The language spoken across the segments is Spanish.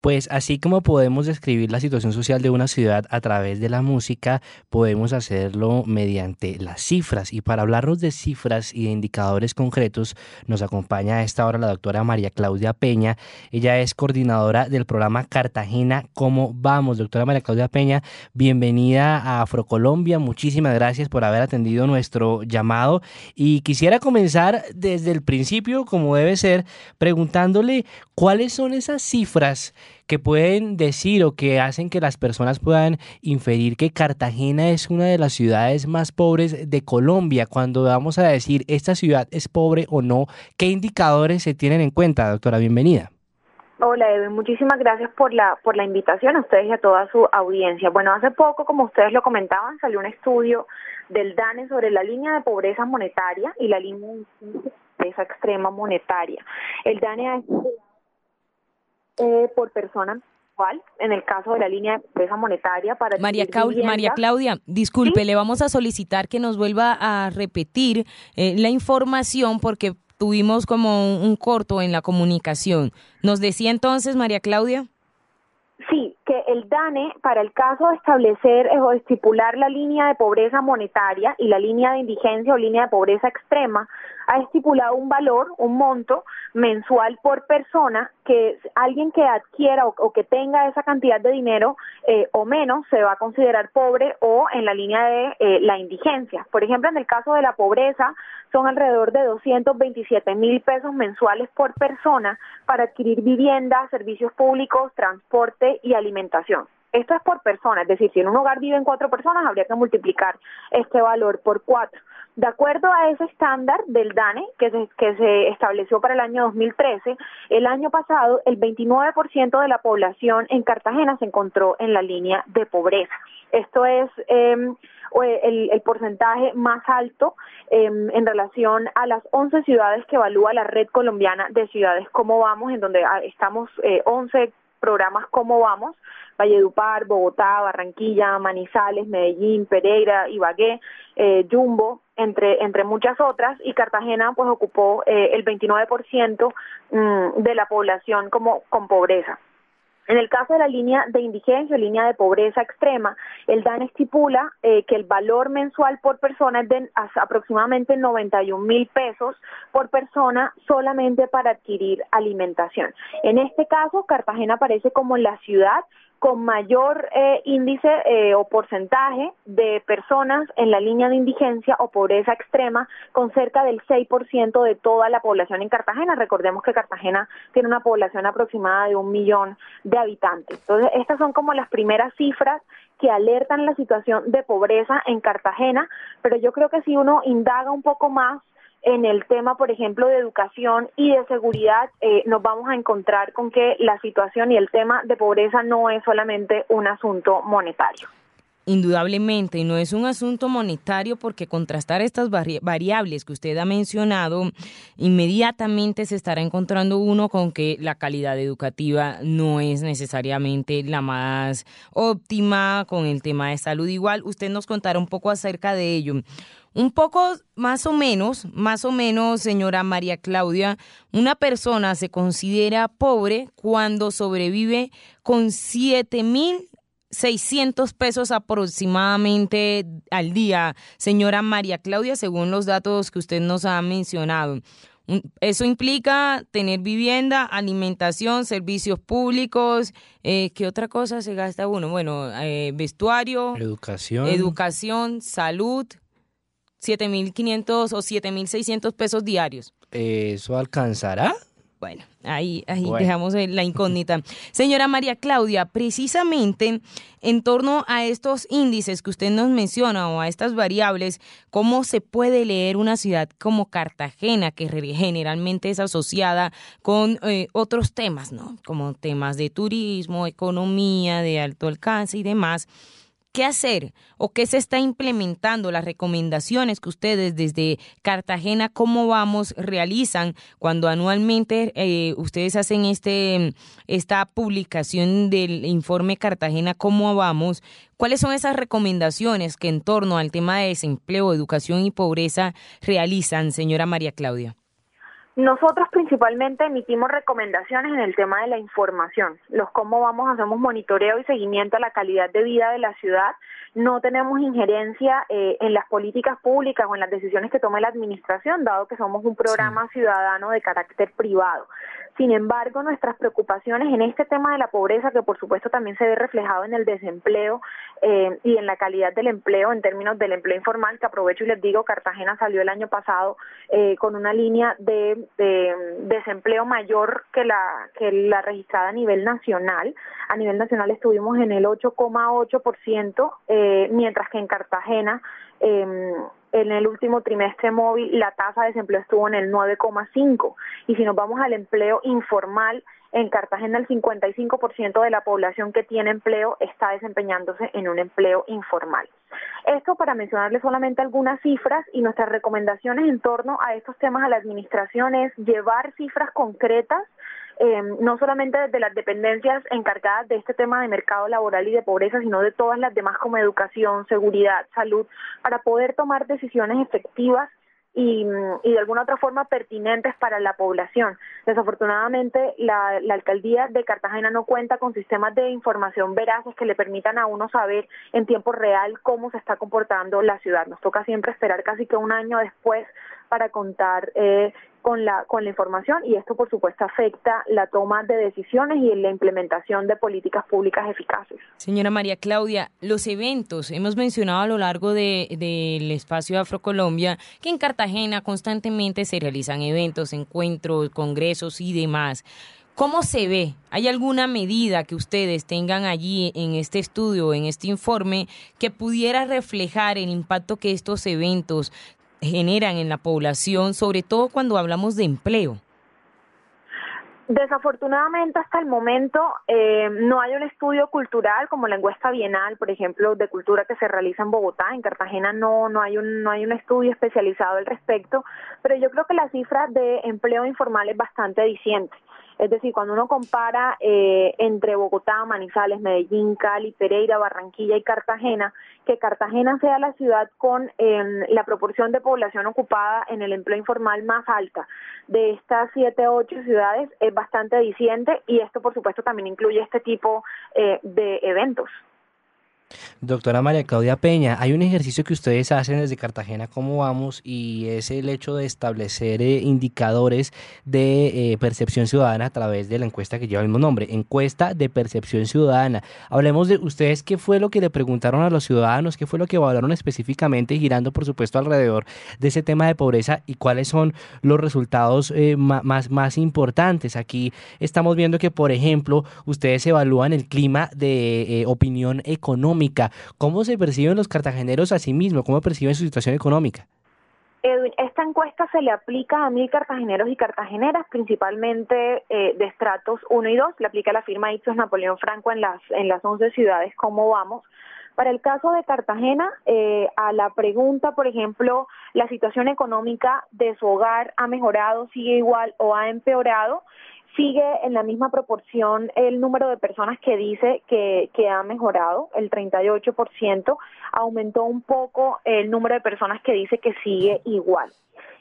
Pues así como podemos describir la situación social de una ciudad a través de la música, podemos hacerlo mediante las cifras. Y para hablarnos de cifras y de indicadores concretos, nos acompaña a esta hora la doctora María Claudia Peña. Ella es coordinadora del programa Cartagena ¿Cómo vamos? Doctora María Claudia Peña, bienvenida a Afrocolombia. Muchísimas gracias por haber atendido nuestro llamado. Y quisiera comenzar desde el principio, como debe ser, preguntándole cuáles son esas cifras que pueden decir o que hacen que las personas puedan inferir que Cartagena es una de las ciudades más pobres de Colombia. Cuando vamos a decir esta ciudad es pobre o no, ¿qué indicadores se tienen en cuenta, doctora? Bienvenida. Hola, Eve, muchísimas gracias por la, por la invitación a ustedes y a toda su audiencia. Bueno, hace poco, como ustedes lo comentaban, salió un estudio del DANE sobre la línea de pobreza monetaria y la línea de pobreza extrema monetaria. El DANE ha eh, por persona en el caso de la línea de pobreza monetaria para María, María Claudia, disculpe, le vamos a solicitar que nos vuelva a repetir eh, la información porque tuvimos como un corto en la comunicación. ¿Nos decía entonces, María Claudia? Sí, que el DANE, para el caso de establecer o estipular la línea de pobreza monetaria y la línea de indigencia o línea de pobreza extrema, ha estipulado un valor, un monto mensual por persona que alguien que adquiera o, que tenga esa cantidad de dinero eh, o menos se va a considerar pobre o en la línea de eh, la indigencia. Por ejemplo, en el caso de la pobreza son alrededor de 227 mil pesos mensuales por persona para adquirir vivienda, servicios públicos, transporte y alimentación. Esto es por persona, es decir, si en un hogar viven cuatro personas, habría que multiplicar este valor por cuatro. De acuerdo a ese estándar del DANE que se, que se estableció para el año 2013, el año pasado el 29% de la población en Cartagena se encontró en la línea de pobreza. Esto es em, el, porcentaje más alto em, en relación a las 11 ciudades que evalúa la red colombiana de ciudades como vamos, en donde ah, estamos eh, 11 programas como vamos, Valledupar, Bogotá, Barranquilla, Manizales, Medellín, Pereira, Ibagué, eh, Jumbo, entre, entre muchas otras, y Cartagena pues ocupó eh, el 29% mm, de la población como con pobreza. En el caso de la línea de indigencia, línea de pobreza extrema, el DAN estipula eh, que el valor mensual por persona es de aproximadamente 91 mil pesos por persona solamente para adquirir alimentación. En este caso, Cartagena aparece como la ciudad con mayor eh, índice eh, o porcentaje de personas en la línea de indigencia o pobreza extrema, con cerca del 6% de toda la población en Cartagena. Recordemos que Cartagena tiene una población aproximada de un millón de habitantes. Entonces, estas son como las primeras cifras que alertan la situación de pobreza en Cartagena, pero yo creo que si uno indaga un poco más en el tema, por ejemplo, de educación y de seguridad, eh, nos vamos a encontrar con que la situación y el tema de pobreza no es solamente un asunto monetario. Indudablemente, no es un asunto monetario porque contrastar estas variables que usted ha mencionado, inmediatamente se estará encontrando uno con que la calidad educativa no es necesariamente la más óptima con el tema de salud. Igual, usted nos contará un poco acerca de ello. Un poco más o menos, más o menos, señora María Claudia, una persona se considera pobre cuando sobrevive con mil 600 pesos aproximadamente al día, señora María Claudia, según los datos que usted nos ha mencionado. Eso implica tener vivienda, alimentación, servicios públicos. Eh, ¿Qué otra cosa se gasta uno? Bueno, eh, vestuario, educación, educación, salud, 7.500 o 7.600 pesos diarios. ¿Eso alcanzará? Bueno, ahí, ahí dejamos la incógnita. Señora María Claudia, precisamente en torno a estos índices que usted nos menciona o a estas variables, ¿cómo se puede leer una ciudad como Cartagena, que generalmente es asociada con eh, otros temas, ¿no? Como temas de turismo, economía, de alto alcance y demás? ¿Qué hacer o qué se está implementando? Las recomendaciones que ustedes desde Cartagena, ¿cómo vamos? realizan cuando anualmente eh, ustedes hacen este, esta publicación del informe Cartagena, ¿cómo vamos? ¿Cuáles son esas recomendaciones que en torno al tema de desempleo, educación y pobreza realizan, señora María Claudia? Nosotros principalmente emitimos recomendaciones en el tema de la información, los cómo vamos, hacemos monitoreo y seguimiento a la calidad de vida de la ciudad. No tenemos injerencia eh, en las políticas públicas o en las decisiones que tome la administración, dado que somos un programa ciudadano de carácter privado. Sin embargo, nuestras preocupaciones en este tema de la pobreza, que por supuesto también se ve reflejado en el desempleo eh, y en la calidad del empleo en términos del empleo informal, que aprovecho y les digo, Cartagena salió el año pasado eh, con una línea de, desempleo mayor que la, que la registrada a nivel nacional. A nivel nacional estuvimos en el 8,8%, eh, mientras que en Cartagena eh, en el último trimestre móvil la tasa de desempleo estuvo en el 9,5 y si nos vamos al empleo informal, en Cartagena el 55% de la población que tiene empleo está desempeñándose en un empleo informal. Esto para mencionarles solamente algunas cifras y nuestras recomendaciones en torno a estos temas a la administración es llevar cifras concretas Em, no solamente desde las dependencias encargadas de este tema de mercado laboral y de pobreza, sino de todas las demás como educación, seguridad, salud, para poder tomar decisiones efectivas y, de alguna otra forma pertinentes para la población. Desafortunadamente, la, la, alcaldía de Cartagena no cuenta con sistemas de información veraces que le permitan a uno saber en tiempo real cómo se está comportando la ciudad. Nos toca siempre esperar casi que un año después para contar eh, con la con la información y esto por supuesto afecta la toma de decisiones y la implementación de políticas públicas eficaces. Señora María Claudia, los eventos hemos mencionado a lo largo del de, espacio Afrocolombia que en Cartagena constantemente se realizan eventos, encuentros, congresos y demás. ¿Cómo se ve? ¿Hay alguna medida que ustedes tengan allí en este estudio, en este informe, que pudiera reflejar el impacto que estos eventos generan en la población, sobre todo cuando hablamos de empleo? Desafortunadamente hasta el momento eh, no hay un estudio cultural como la encuesta bienal, por ejemplo, de cultura que se realiza en Bogotá, en Cartagena no no hay un no hay un estudio especializado al respecto, pero yo creo que la cifra de empleo informal es bastante diciente. Es decir, cuando uno compara eh, entre Bogotá, Manizales, Medellín, Cali, Pereira, Barranquilla y Cartagena, que Cartagena sea la ciudad con em, la proporción de población ocupada en el empleo informal más alta de estas siete o ocho ciudades es bastante diciente y esto por supuesto también incluye este tipo eh, de eventos. Doctora María Claudia Peña, hay un ejercicio que ustedes hacen desde Cartagena, ¿cómo vamos? Y es el hecho de establecer eh, indicadores de eh, percepción ciudadana a través de la encuesta que lleva el mismo nombre, encuesta de percepción ciudadana. Hablemos de ustedes, ¿qué fue lo que le preguntaron a los ciudadanos? ¿Qué fue lo que evaluaron específicamente, girando por supuesto alrededor de ese tema de pobreza y cuáles son los resultados eh, más, más importantes? Aquí estamos viendo que, por ejemplo, ustedes evalúan el clima de opinión económica ¿Cómo se perciben los cartageneros a sí mismos? ¿Cómo perciben su situación económica? Edwin, esta encuesta se le aplica a mil cartageneros y cartageneras, principalmente eh, de estratos 1 y 2. Le aplica la firma Ipsos Napoleón Franco en las, en las 11 ciudades, ¿cómo vamos? Para el caso de Cartagena, eh, a la pregunta, por ejemplo, la situación económica de su hogar ha mejorado, sigue igual o ha empeorado, Sigue en la misma proporción el número de personas que dice que, que ha mejorado, el 38%, aumentó un poco el número de personas que dice que sigue igual.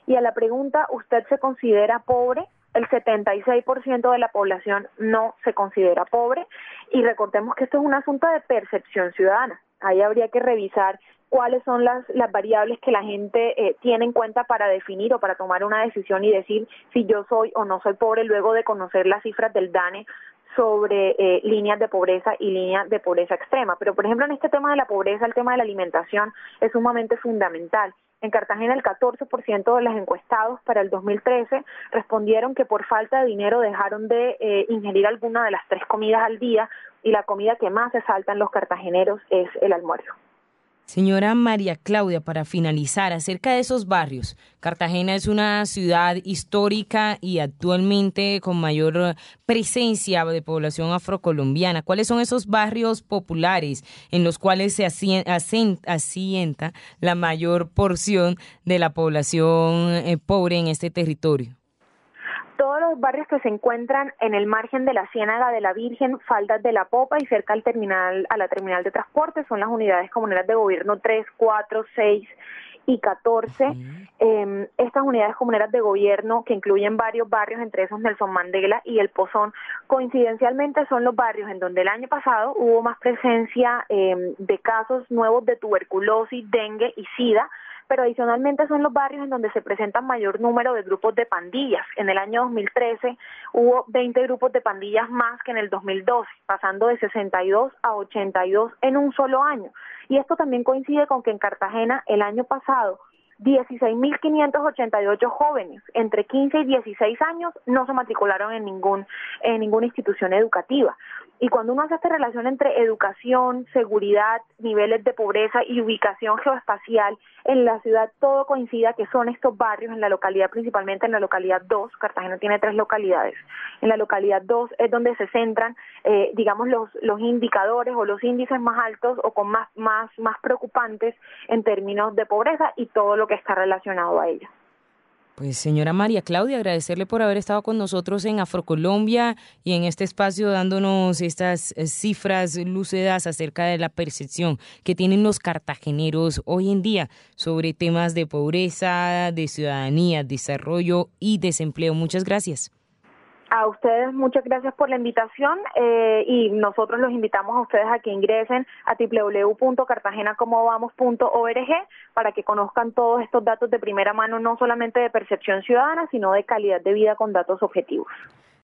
Y a la pregunta, ¿usted se considera pobre? El 76% de la población no se considera pobre y recordemos que esto es un asunto de percepción ciudadana. Ahí habría que revisar cuáles son las, las variables que la gente eh, tiene en cuenta para definir o para tomar una decisión y decir si yo soy o no soy pobre luego de conocer las cifras del DANE sobre eh, líneas de pobreza y líneas de pobreza extrema. Pero, por ejemplo, en este tema de la pobreza, el tema de la alimentación es sumamente fundamental. En Cartagena, el 14% de los encuestados para el 2013 respondieron que por falta de dinero dejaron de eh, ingerir alguna de las tres comidas al día y la comida que más se salta en los cartageneros es el almuerzo. Señora María Claudia, para finalizar, acerca de esos barrios, Cartagena es una ciudad histórica y actualmente con mayor presencia de población afrocolombiana. ¿Cuáles son esos barrios populares en los cuales se asienta la mayor porción de la población eh, pobre en este territorio? Todos los barrios que se encuentran en el margen de la Ciénaga de la Virgen, Faldas de la Popa y cerca al terminal, a la terminal de transporte son las unidades comunales de gobierno 3, 4, 6 y 14 em, estas unidades comuneras de gobierno que incluyen varios barrios, entre esos Nelson Mandela y El Pozón, coincidencialmente son los barrios en donde el año pasado hubo más presencia em, de casos nuevos de tuberculosis, dengue y sida, pero adicionalmente son los barrios en donde se presentan mayor número de grupos de pandillas. En el año 2013 hubo 20 grupos de pandillas más que en el 2012, pasando de 62 a 82 en un solo año. Y esto también coincide con que en Cartagena el año pasado 16.588 jóvenes entre 15 y 16 años no se matricularon en ningún en ninguna institución educativa. Y cuando uno hace esta relación entre educación, seguridad, niveles de pobreza y ubicación geoespacial en la ciudad, todo coincide que son estos barrios en la localidad, principalmente en la localidad 2, Cartagena tiene tres localidades, en la localidad 2 es donde se centran, eh, digamos, los, los indicadores o los índices más altos o con más, más, más preocupantes en términos de pobreza y todo lo que está relacionado a ella. Pues señora María Claudia, agradecerle por haber estado con nosotros en Afrocolombia y en este espacio dándonos estas eh, cifras lúcidas acerca de la percepción que tienen los cartageneros hoy en día sobre temas de pobreza, de ciudadanía, desarrollo y desempleo. Muchas gracias. A ustedes muchas gracias por la invitación eh, y nosotros los invitamos a ustedes a que ingresen a www.cartagenacomodovamos.org para que conozcan todos estos datos de primera mano, no solamente de percepción ciudadana, sino de calidad de vida con datos objetivos.